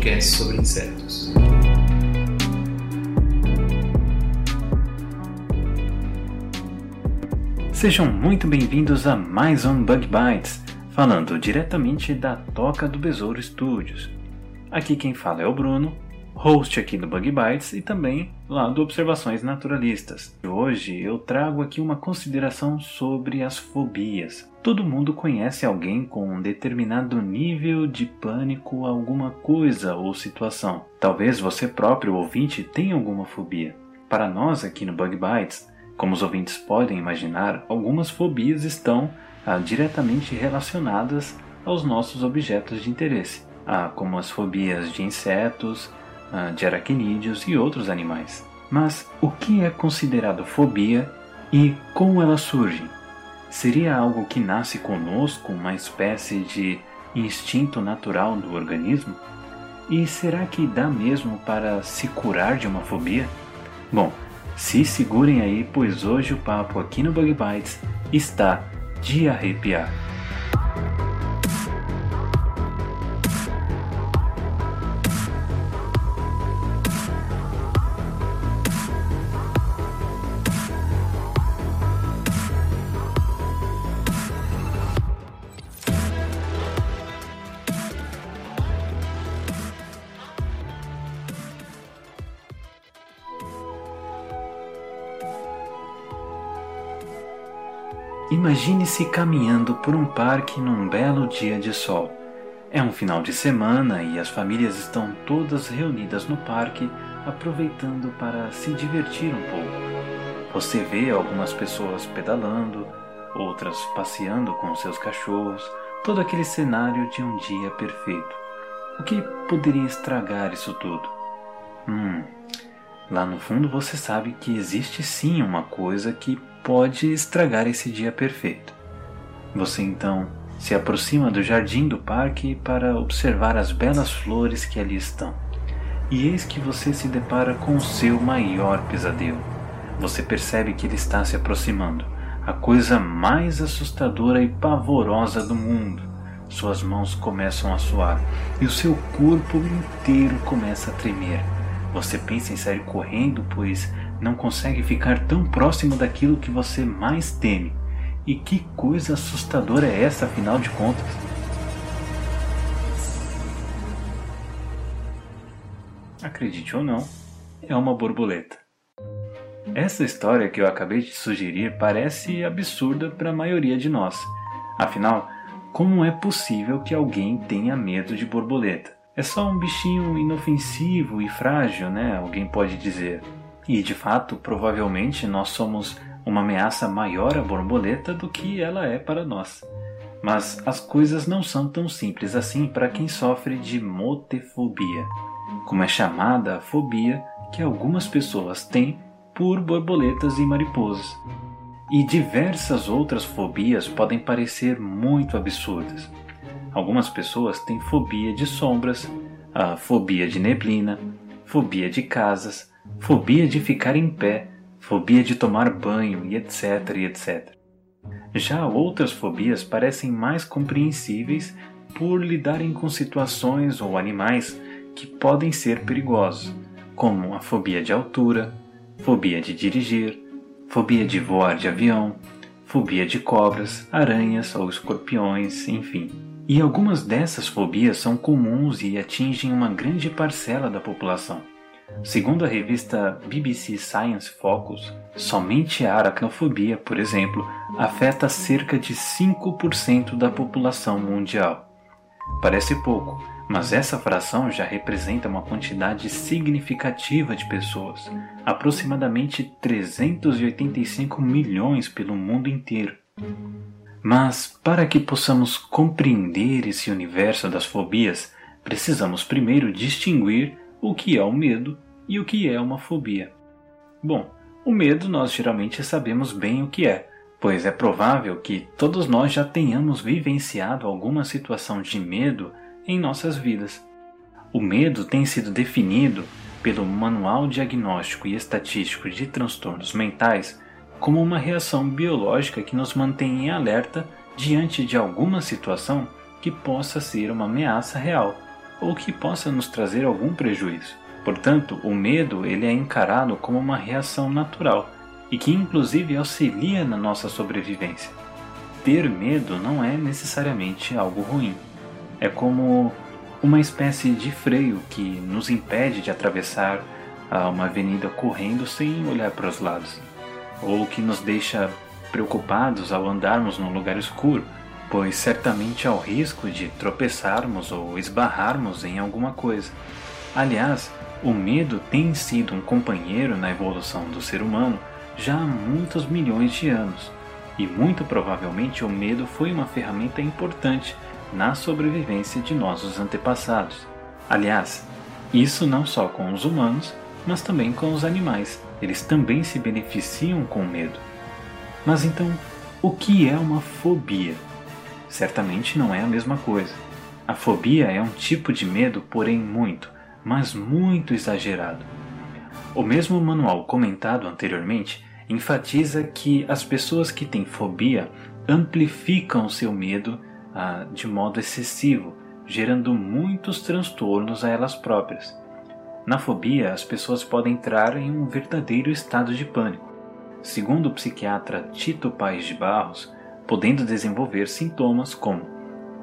podcast sobre insetos. Sejam muito bem-vindos a mais um Bug Bites, falando diretamente da Toca do Besouro Studios. Aqui quem fala é o Bruno, host aqui do Bug Bites e também lá do Observações Naturalistas. Hoje eu trago aqui uma consideração sobre as fobias. Todo mundo conhece alguém com um determinado nível de pânico a alguma coisa ou situação. Talvez você próprio ouvinte tenha alguma fobia. Para nós aqui no Bug Bites, como os ouvintes podem imaginar, algumas fobias estão ah, diretamente relacionadas aos nossos objetos de interesse, ah, como as fobias de insetos, de aracnídeos e outros animais. Mas o que é considerado fobia e como elas surgem? Seria algo que nasce conosco, uma espécie de instinto natural do organismo? E será que dá mesmo para se curar de uma fobia? Bom, se segurem aí, pois hoje o papo aqui no Bug Bites está de arrepiar. Imagine-se caminhando por um parque num belo dia de sol. É um final de semana e as famílias estão todas reunidas no parque, aproveitando para se divertir um pouco. Você vê algumas pessoas pedalando, outras passeando com seus cachorros, todo aquele cenário de um dia perfeito. O que poderia estragar isso tudo? Hum, lá no fundo você sabe que existe sim uma coisa que pode estragar esse dia perfeito. Você então se aproxima do jardim do parque para observar as belas flores que ali estão. E eis que você se depara com o seu maior pesadelo. Você percebe que ele está se aproximando, a coisa mais assustadora e pavorosa do mundo. Suas mãos começam a suar e o seu corpo inteiro começa a tremer. Você pensa em sair correndo, pois não consegue ficar tão próximo daquilo que você mais teme. E que coisa assustadora é essa, afinal de contas? Acredite ou não, é uma borboleta. Essa história que eu acabei de sugerir parece absurda para a maioria de nós. Afinal, como é possível que alguém tenha medo de borboleta? É só um bichinho inofensivo e frágil, né? Alguém pode dizer. E de fato, provavelmente nós somos uma ameaça maior à borboleta do que ela é para nós. Mas as coisas não são tão simples assim para quem sofre de motefobia, como é chamada a fobia que algumas pessoas têm por borboletas e mariposas. E diversas outras fobias podem parecer muito absurdas. Algumas pessoas têm fobia de sombras, a fobia de neblina, fobia de casas, fobia de ficar em pé, fobia de tomar banho e etc, e etc. Já outras fobias parecem mais compreensíveis por lidarem com situações ou animais que podem ser perigosos, como a fobia de altura, fobia de dirigir, fobia de voar de avião, fobia de cobras, aranhas ou escorpiões, enfim. E algumas dessas fobias são comuns e atingem uma grande parcela da população. Segundo a revista BBC Science Focus, somente a aracnofobia, por exemplo, afeta cerca de 5% da população mundial. Parece pouco, mas essa fração já representa uma quantidade significativa de pessoas, aproximadamente 385 milhões pelo mundo inteiro. Mas para que possamos compreender esse universo das fobias, precisamos primeiro distinguir o que é o medo e o que é uma fobia. Bom, o medo nós geralmente sabemos bem o que é, pois é provável que todos nós já tenhamos vivenciado alguma situação de medo em nossas vidas. O medo tem sido definido pelo Manual Diagnóstico e Estatístico de Transtornos Mentais como uma reação biológica que nos mantém em alerta diante de alguma situação que possa ser uma ameaça real ou que possa nos trazer algum prejuízo. Portanto, o medo ele é encarado como uma reação natural e que inclusive auxilia na nossa sobrevivência. Ter medo não é necessariamente algo ruim. É como uma espécie de freio que nos impede de atravessar uma avenida correndo sem olhar para os lados, ou que nos deixa preocupados ao andarmos num lugar escuro, pois certamente há o risco de tropeçarmos ou esbarrarmos em alguma coisa. Aliás, o medo tem sido um companheiro na evolução do ser humano já há muitos milhões de anos, e muito provavelmente o medo foi uma ferramenta importante na sobrevivência de nossos antepassados. Aliás, isso não só com os humanos, mas também com os animais. Eles também se beneficiam com medo. Mas então, o que é uma fobia? Certamente não é a mesma coisa. A fobia é um tipo de medo, porém muito, mas muito exagerado. O mesmo manual comentado anteriormente enfatiza que as pessoas que têm fobia amplificam seu medo ah, de modo excessivo, gerando muitos transtornos a elas próprias. Na fobia, as pessoas podem entrar em um verdadeiro estado de pânico. Segundo o psiquiatra Tito Paes de Barros, podendo desenvolver sintomas como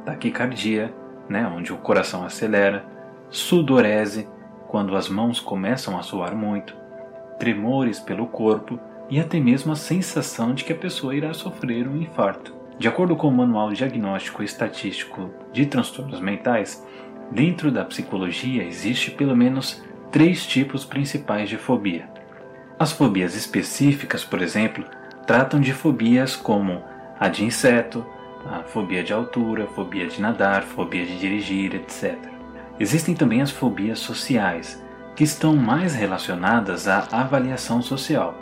taquicardia, né, onde o coração acelera, sudorese, quando as mãos começam a suar muito, tremores pelo corpo e até mesmo a sensação de que a pessoa irá sofrer um infarto. De acordo com o Manual Diagnóstico e Estatístico de Transtornos Mentais, dentro da psicologia existe pelo menos três tipos principais de fobia. As fobias específicas, por exemplo, tratam de fobias como a de inseto, a fobia de altura, fobia de nadar, fobia de dirigir, etc. Existem também as fobias sociais, que estão mais relacionadas à avaliação social.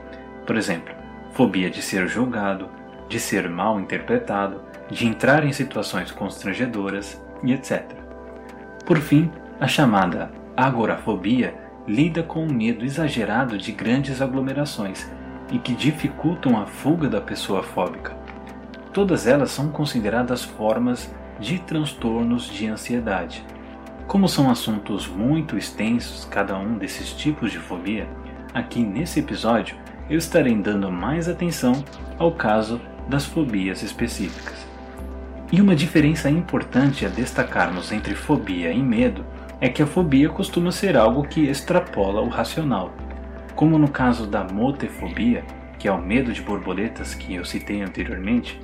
Por exemplo, fobia de ser julgado, de ser mal interpretado, de entrar em situações constrangedoras e etc. Por fim, a chamada agorafobia lida com o medo exagerado de grandes aglomerações e que dificultam a fuga da pessoa fóbica. Todas elas são consideradas formas de transtornos de ansiedade. Como são assuntos muito extensos cada um desses tipos de fobia, aqui nesse episódio eu estarei dando mais atenção ao caso das fobias específicas. E uma diferença importante a destacarmos entre fobia e medo é que a fobia costuma ser algo que extrapola o racional. Como no caso da motefobia, que é o medo de borboletas que eu citei anteriormente,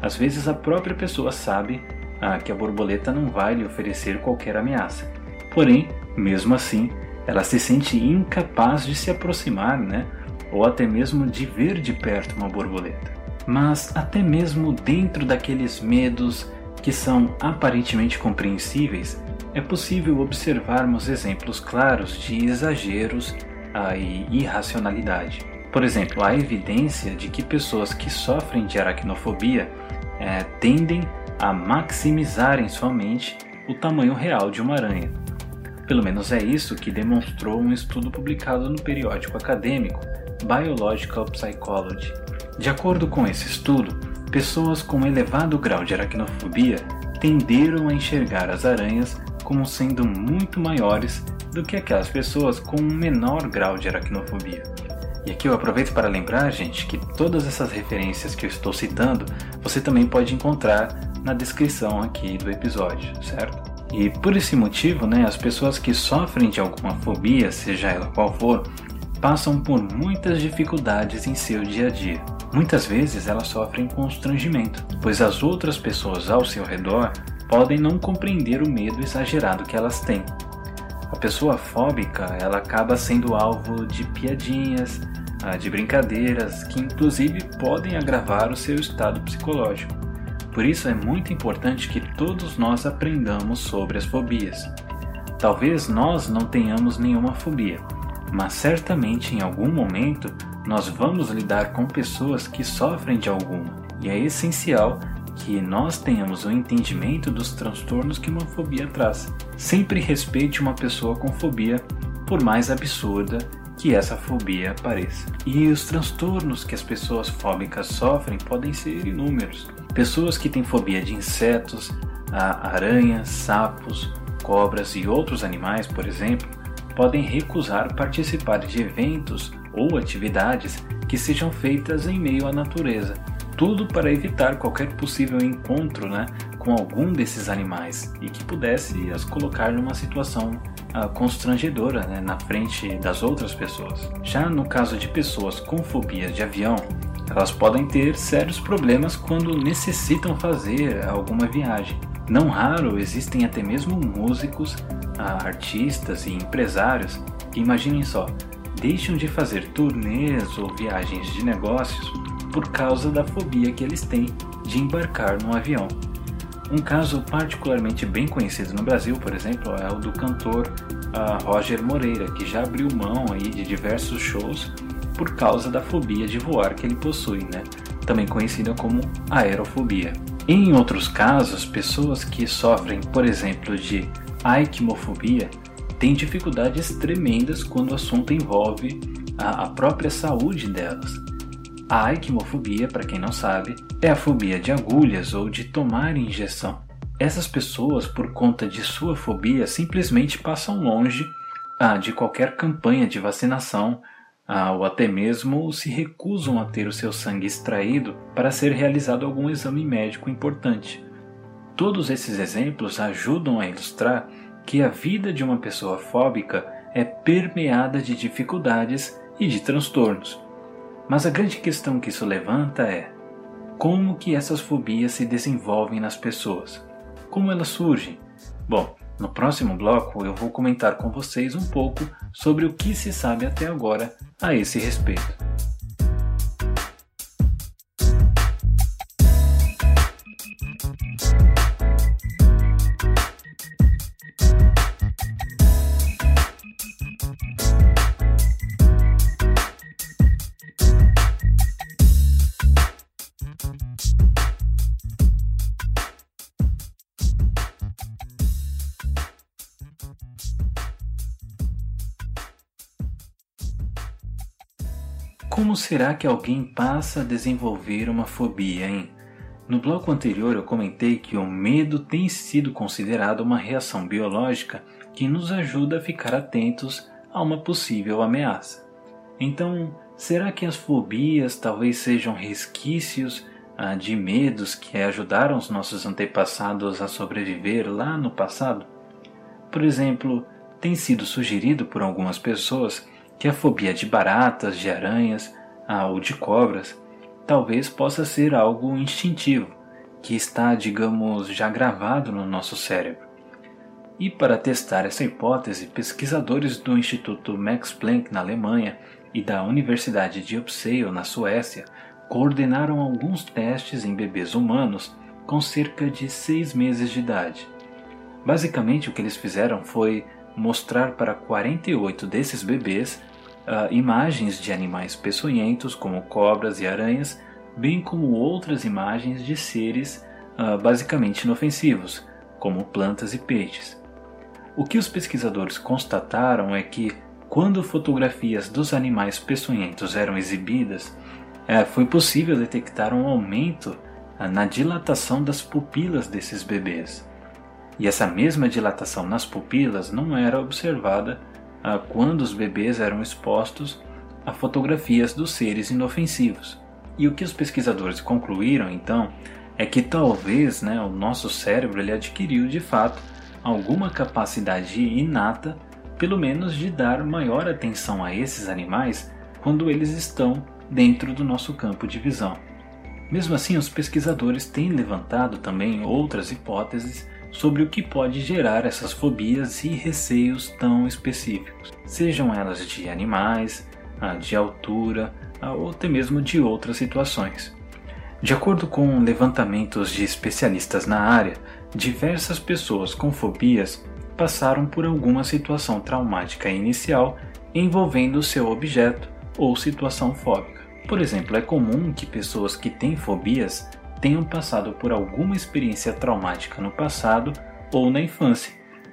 às vezes a própria pessoa sabe ah, que a borboleta não vai lhe oferecer qualquer ameaça. Porém, mesmo assim, ela se sente incapaz de se aproximar, né? ou até mesmo de ver de perto uma borboleta mas até mesmo dentro daqueles medos que são aparentemente compreensíveis, é possível observarmos exemplos claros de exageros e irracionalidade. Por exemplo, há evidência de que pessoas que sofrem de aracnofobia é, tendem a maximizarem somente o tamanho real de uma aranha. Pelo menos é isso que demonstrou um estudo publicado no periódico acadêmico Biological Psychology. De acordo com esse estudo, pessoas com elevado grau de aracnofobia tenderam a enxergar as aranhas como sendo muito maiores do que aquelas pessoas com um menor grau de aracnofobia. E aqui eu aproveito para lembrar, gente, que todas essas referências que eu estou citando você também pode encontrar na descrição aqui do episódio, certo? E por esse motivo, né, as pessoas que sofrem de alguma fobia, seja ela qual for, passam por muitas dificuldades em seu dia a dia. Muitas vezes elas sofrem constrangimento, pois as outras pessoas ao seu redor podem não compreender o medo exagerado que elas têm. A pessoa fóbica ela acaba sendo alvo de piadinhas, ah, de brincadeiras que inclusive podem agravar o seu estado psicológico. Por isso é muito importante que todos nós aprendamos sobre as fobias. Talvez nós não tenhamos nenhuma fobia, mas certamente em algum momento nós vamos lidar com pessoas que sofrem de alguma, e é essencial que nós tenhamos o um entendimento dos transtornos que uma fobia traz. Sempre respeite uma pessoa com fobia, por mais absurda que essa fobia pareça. E os transtornos que as pessoas fóbicas sofrem podem ser inúmeros. Pessoas que têm fobia de insetos, aranhas, sapos, cobras e outros animais, por exemplo, podem recusar participar de eventos ou atividades que sejam feitas em meio à natureza. Tudo para evitar qualquer possível encontro né, com algum desses animais e que pudesse as colocar numa situação uh, constrangedora né, na frente das outras pessoas. Já no caso de pessoas com fobias de avião, elas podem ter sérios problemas quando necessitam fazer alguma viagem. Não raro existem até mesmo músicos, uh, artistas e empresários que, imaginem só, deixam de fazer turnês ou viagens de negócios por causa da fobia que eles têm de embarcar num avião. Um caso particularmente bem conhecido no Brasil, por exemplo, é o do cantor uh, Roger Moreira, que já abriu mão aí de diversos shows por causa da fobia de voar que ele possui, né? também conhecida como aerofobia. Em outros casos, pessoas que sofrem, por exemplo, de aikmofobia têm dificuldades tremendas quando o assunto envolve a, a própria saúde delas. A aikmofobia, para quem não sabe, é a fobia de agulhas ou de tomar injeção. Essas pessoas, por conta de sua fobia, simplesmente passam longe ah, de qualquer campanha de vacinação ah, ou até mesmo se recusam a ter o seu sangue extraído para ser realizado algum exame médico importante. Todos esses exemplos ajudam a ilustrar que a vida de uma pessoa fóbica é permeada de dificuldades e de transtornos. Mas a grande questão que isso levanta é: como que essas fobias se desenvolvem nas pessoas? Como elas surgem? Bom, no próximo bloco eu vou comentar com vocês um pouco sobre o que se sabe até agora a esse respeito. Como será que alguém passa a desenvolver uma fobia, hein? No bloco anterior eu comentei que o medo tem sido considerado uma reação biológica que nos ajuda a ficar atentos a uma possível ameaça. Então, será que as fobias talvez sejam resquícios ah, de medos que ajudaram os nossos antepassados a sobreviver lá no passado? Por exemplo, tem sido sugerido por algumas pessoas que a fobia de baratas, de aranhas ah, ou de cobras talvez possa ser algo instintivo, que está, digamos, já gravado no nosso cérebro. E para testar essa hipótese, pesquisadores do Instituto Max Planck na Alemanha e da Universidade de Uppsala na Suécia coordenaram alguns testes em bebês humanos com cerca de seis meses de idade. Basicamente, o que eles fizeram foi mostrar para 48 desses bebês uh, imagens de animais peçonhentos, como cobras e aranhas, bem como outras imagens de seres uh, basicamente inofensivos, como plantas e peixes. O que os pesquisadores constataram é que, quando fotografias dos animais peçonhentos eram exibidas, uh, foi possível detectar um aumento uh, na dilatação das pupilas desses bebês. E essa mesma dilatação nas pupilas não era observada ah, quando os bebês eram expostos a fotografias dos seres inofensivos. E o que os pesquisadores concluíram então é que talvez né, o nosso cérebro ele adquiriu de fato alguma capacidade inata, pelo menos de dar maior atenção a esses animais quando eles estão dentro do nosso campo de visão. Mesmo assim, os pesquisadores têm levantado também outras hipóteses sobre o que pode gerar essas fobias e receios tão específicos, sejam elas de animais, de altura ou até mesmo de outras situações. De acordo com levantamentos de especialistas na área, diversas pessoas com fobias passaram por alguma situação traumática inicial envolvendo seu objeto ou situação fóbica. Por exemplo, é comum que pessoas que têm fobias tenham passado por alguma experiência traumática no passado ou na infância,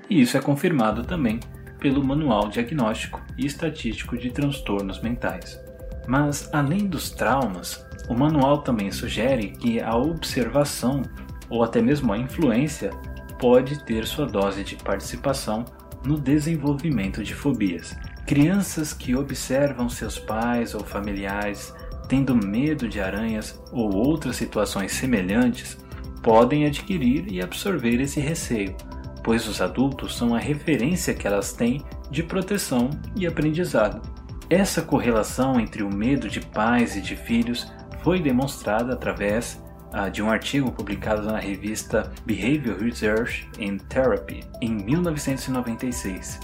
e isso é confirmado também pelo Manual Diagnóstico e Estatístico de Transtornos Mentais. Mas, além dos traumas, o manual também sugere que a observação ou até mesmo a influência pode ter sua dose de participação no desenvolvimento de fobias. Crianças que observam seus pais ou familiares tendo medo de aranhas ou outras situações semelhantes podem adquirir e absorver esse receio, pois os adultos são a referência que elas têm de proteção e aprendizado. Essa correlação entre o medo de pais e de filhos foi demonstrada através uh, de um artigo publicado na revista Behavior Research and Therapy em 1996.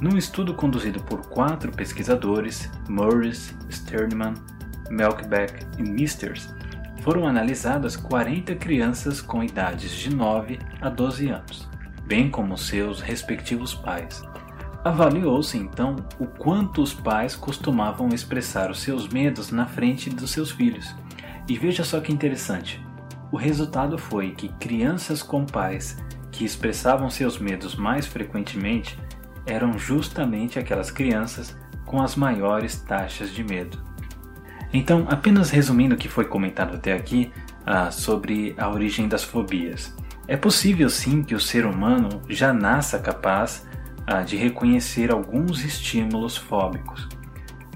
Num estudo conduzido por quatro pesquisadores, Morris, Sternman, Melkbeck e Misters, foram analisadas 40 crianças com idades de 9 a 12 anos, bem como seus respectivos pais. Avaliou-se então o quanto os pais costumavam expressar os seus medos na frente dos seus filhos. E veja só que interessante: o resultado foi que crianças com pais que expressavam seus medos mais frequentemente eram justamente aquelas crianças com as maiores taxas de medo. Então, apenas resumindo o que foi comentado até aqui ah, sobre a origem das fobias. É possível sim que o ser humano já nasça capaz de reconhecer alguns estímulos fóbicos.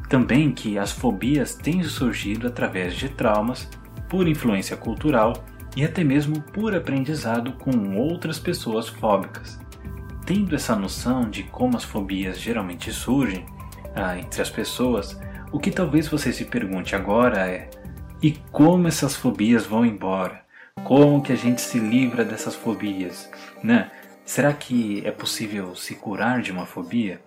Também que as fobias têm surgido através de traumas, por influência cultural e até mesmo por aprendizado com outras pessoas fóbicas. Tendo essa noção de como as fobias geralmente surgem ah, entre as pessoas, o que talvez você se pergunte agora é: e como essas fobias vão embora? Como que a gente se livra dessas fobias? Né? Será que é possível se curar de uma fobia?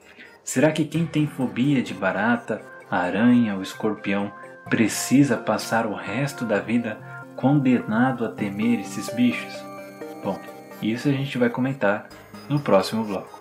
Será que quem tem fobia de barata, aranha ou escorpião precisa passar o resto da vida condenado a temer esses bichos? Bom, isso a gente vai comentar no próximo bloco.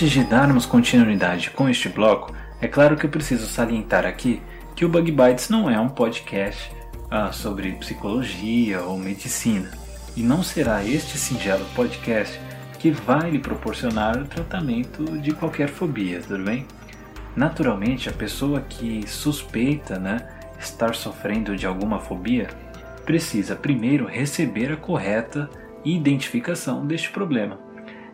Antes de darmos continuidade com este bloco, é claro que eu preciso salientar aqui que o Bug Bites não é um podcast ah, sobre psicologia ou medicina, e não será este singelo podcast que vai lhe proporcionar o tratamento de qualquer fobia, tudo bem? Naturalmente, a pessoa que suspeita né, estar sofrendo de alguma fobia precisa primeiro receber a correta identificação deste problema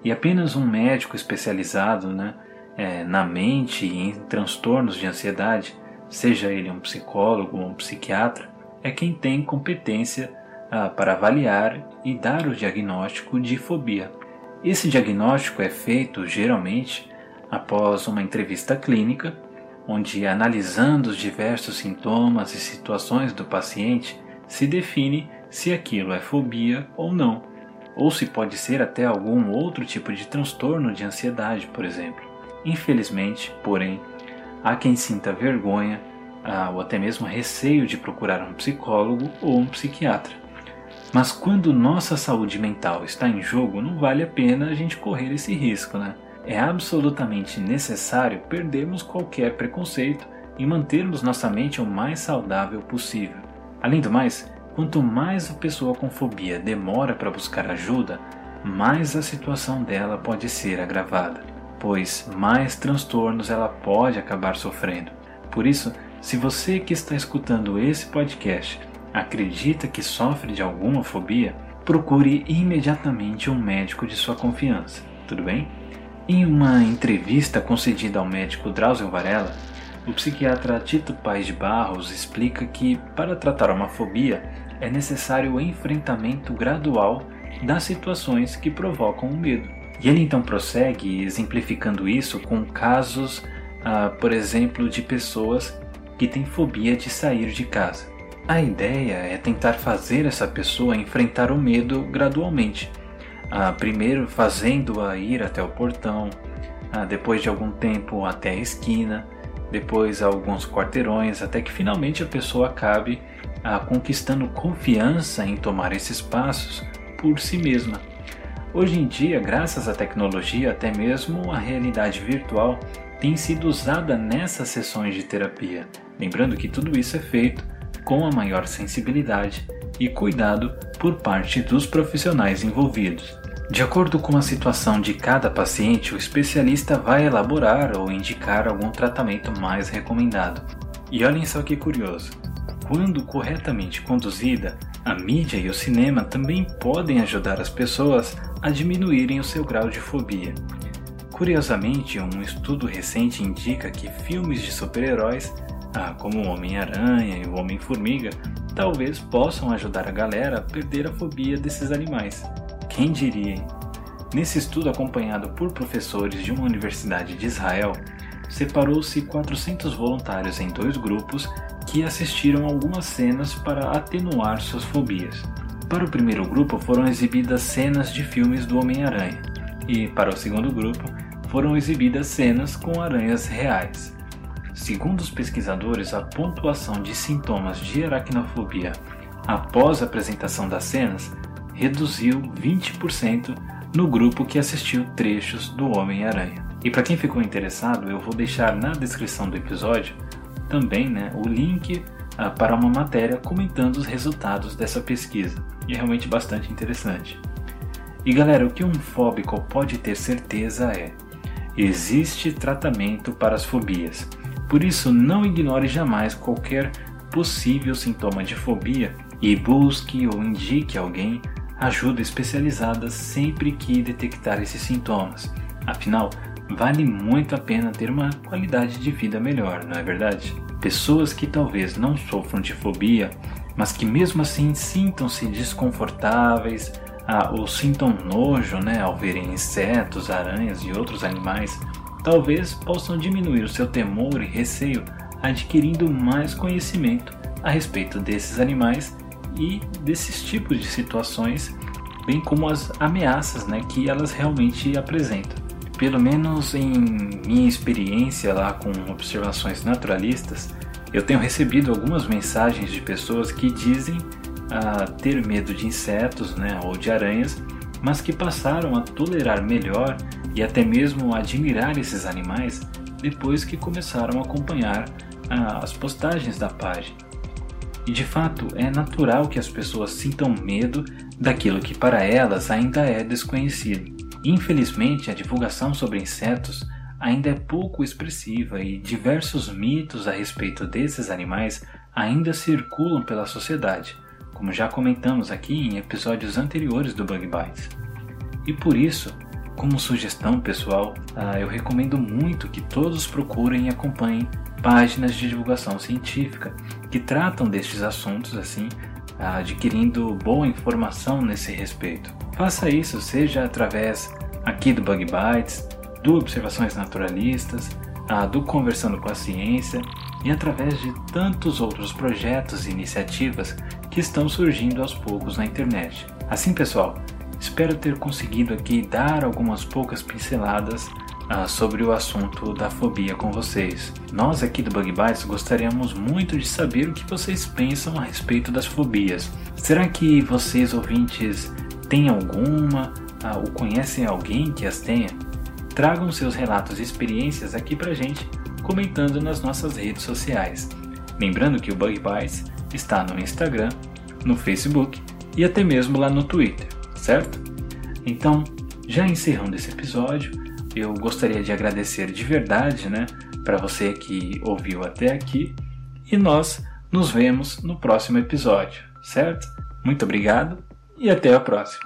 e apenas um médico especializado né, é, na mente e em transtornos de ansiedade, seja ele um psicólogo ou um psiquiatra, é quem tem competência ah, para avaliar e dar o diagnóstico de fobia. Esse diagnóstico é feito geralmente após uma entrevista clínica, onde, analisando os diversos sintomas e situações do paciente, se define se aquilo é fobia ou não ou se pode ser até algum outro tipo de transtorno de ansiedade, por exemplo. Infelizmente, porém, há quem sinta vergonha ah, ou até mesmo receio de procurar um psicólogo ou um psiquiatra. Mas quando nossa saúde mental está em jogo, não vale a pena a gente correr esse risco, né? É absolutamente necessário perdermos qualquer preconceito e mantermos nossa mente o mais saudável possível. Além do mais, Quanto mais a pessoa com fobia demora para buscar ajuda, mais a situação dela pode ser agravada, pois mais transtornos ela pode acabar sofrendo. Por isso, se você que está escutando esse podcast acredita que sofre de alguma fobia, procure imediatamente um médico de sua confiança, tudo bem? Em uma entrevista concedida ao médico Drauzio Varela, o psiquiatra Tito Paz de Barros explica que, para tratar uma fobia, é necessário o enfrentamento gradual das situações que provocam o medo. E ele então prossegue exemplificando isso com casos, ah, por exemplo, de pessoas que têm fobia de sair de casa. A ideia é tentar fazer essa pessoa enfrentar o medo gradualmente, ah, primeiro fazendo-a ir até o portão, ah, depois de algum tempo até a esquina, depois alguns quarteirões, até que finalmente a pessoa acabe ah, conquistando confiança em tomar esses passos por si mesma. Hoje em dia, graças à tecnologia, até mesmo a realidade virtual tem sido usada nessas sessões de terapia. Lembrando que tudo isso é feito com a maior sensibilidade e cuidado por parte dos profissionais envolvidos. De acordo com a situação de cada paciente, o especialista vai elaborar ou indicar algum tratamento mais recomendado. E olhem só que curioso: quando corretamente conduzida, a mídia e o cinema também podem ajudar as pessoas a diminuírem o seu grau de fobia. Curiosamente, um estudo recente indica que filmes de super-heróis, ah, como o Homem-Aranha e o Homem-Formiga, talvez possam ajudar a galera a perder a fobia desses animais. Quem diria? Nesse estudo acompanhado por professores de uma universidade de Israel, separou-se 400 voluntários em dois grupos que assistiram algumas cenas para atenuar suas fobias. Para o primeiro grupo foram exibidas cenas de filmes do Homem-Aranha, e para o segundo grupo foram exibidas cenas com aranhas reais. Segundo os pesquisadores, a pontuação de sintomas de aracnofobia após a apresentação das cenas reduziu 20% no grupo que assistiu trechos do Homem-Aranha. E para quem ficou interessado, eu vou deixar na descrição do episódio também né, o link uh, para uma matéria comentando os resultados dessa pesquisa. E é realmente bastante interessante. E galera, o que um fóbico pode ter certeza é: existe tratamento para as fobias. Por isso, não ignore jamais qualquer possível sintoma de fobia e busque ou indique alguém ajuda especializada sempre que detectar esses sintomas. Afinal, vale muito a pena ter uma qualidade de vida melhor, não é verdade? Pessoas que talvez não sofram de fobia, mas que mesmo assim sintam-se desconfortáveis ah, ou sintam nojo né, ao verem insetos, aranhas e outros animais, talvez possam diminuir o seu temor e receio adquirindo mais conhecimento a respeito desses animais e desses tipos de situações, bem como as ameaças né, que elas realmente apresentam. Pelo menos em minha experiência lá com observações naturalistas, eu tenho recebido algumas mensagens de pessoas que dizem ah, ter medo de insetos né, ou de aranhas, mas que passaram a tolerar melhor e até mesmo admirar esses animais depois que começaram a acompanhar ah, as postagens da página. E de fato, é natural que as pessoas sintam medo daquilo que para elas ainda é desconhecido. Infelizmente, a divulgação sobre insetos ainda é pouco expressiva e diversos mitos a respeito desses animais ainda circulam pela sociedade, como já comentamos aqui em episódios anteriores do Bug Bites. E por isso, como sugestão pessoal, ah, eu recomendo muito que todos procurem e acompanhem páginas de divulgação científica que tratam destes assuntos assim, adquirindo boa informação nesse respeito. Faça isso seja através aqui do Bug Bites, do Observações Naturalistas, do Conversando com a Ciência e através de tantos outros projetos e iniciativas que estão surgindo aos poucos na internet. Assim, pessoal, espero ter conseguido aqui dar algumas poucas pinceladas ah, sobre o assunto da fobia com vocês. Nós aqui do Bug Bites gostaríamos muito de saber o que vocês pensam a respeito das fobias. Será que vocês ouvintes têm alguma ah, ou conhecem alguém que as tenha? Tragam seus relatos e experiências aqui pra gente, comentando nas nossas redes sociais. Lembrando que o Bug Bites está no Instagram, no Facebook e até mesmo lá no Twitter, certo? Então, já encerrando esse episódio, eu gostaria de agradecer de verdade, né, para você que ouviu até aqui e nós nos vemos no próximo episódio, certo? Muito obrigado e até a próxima.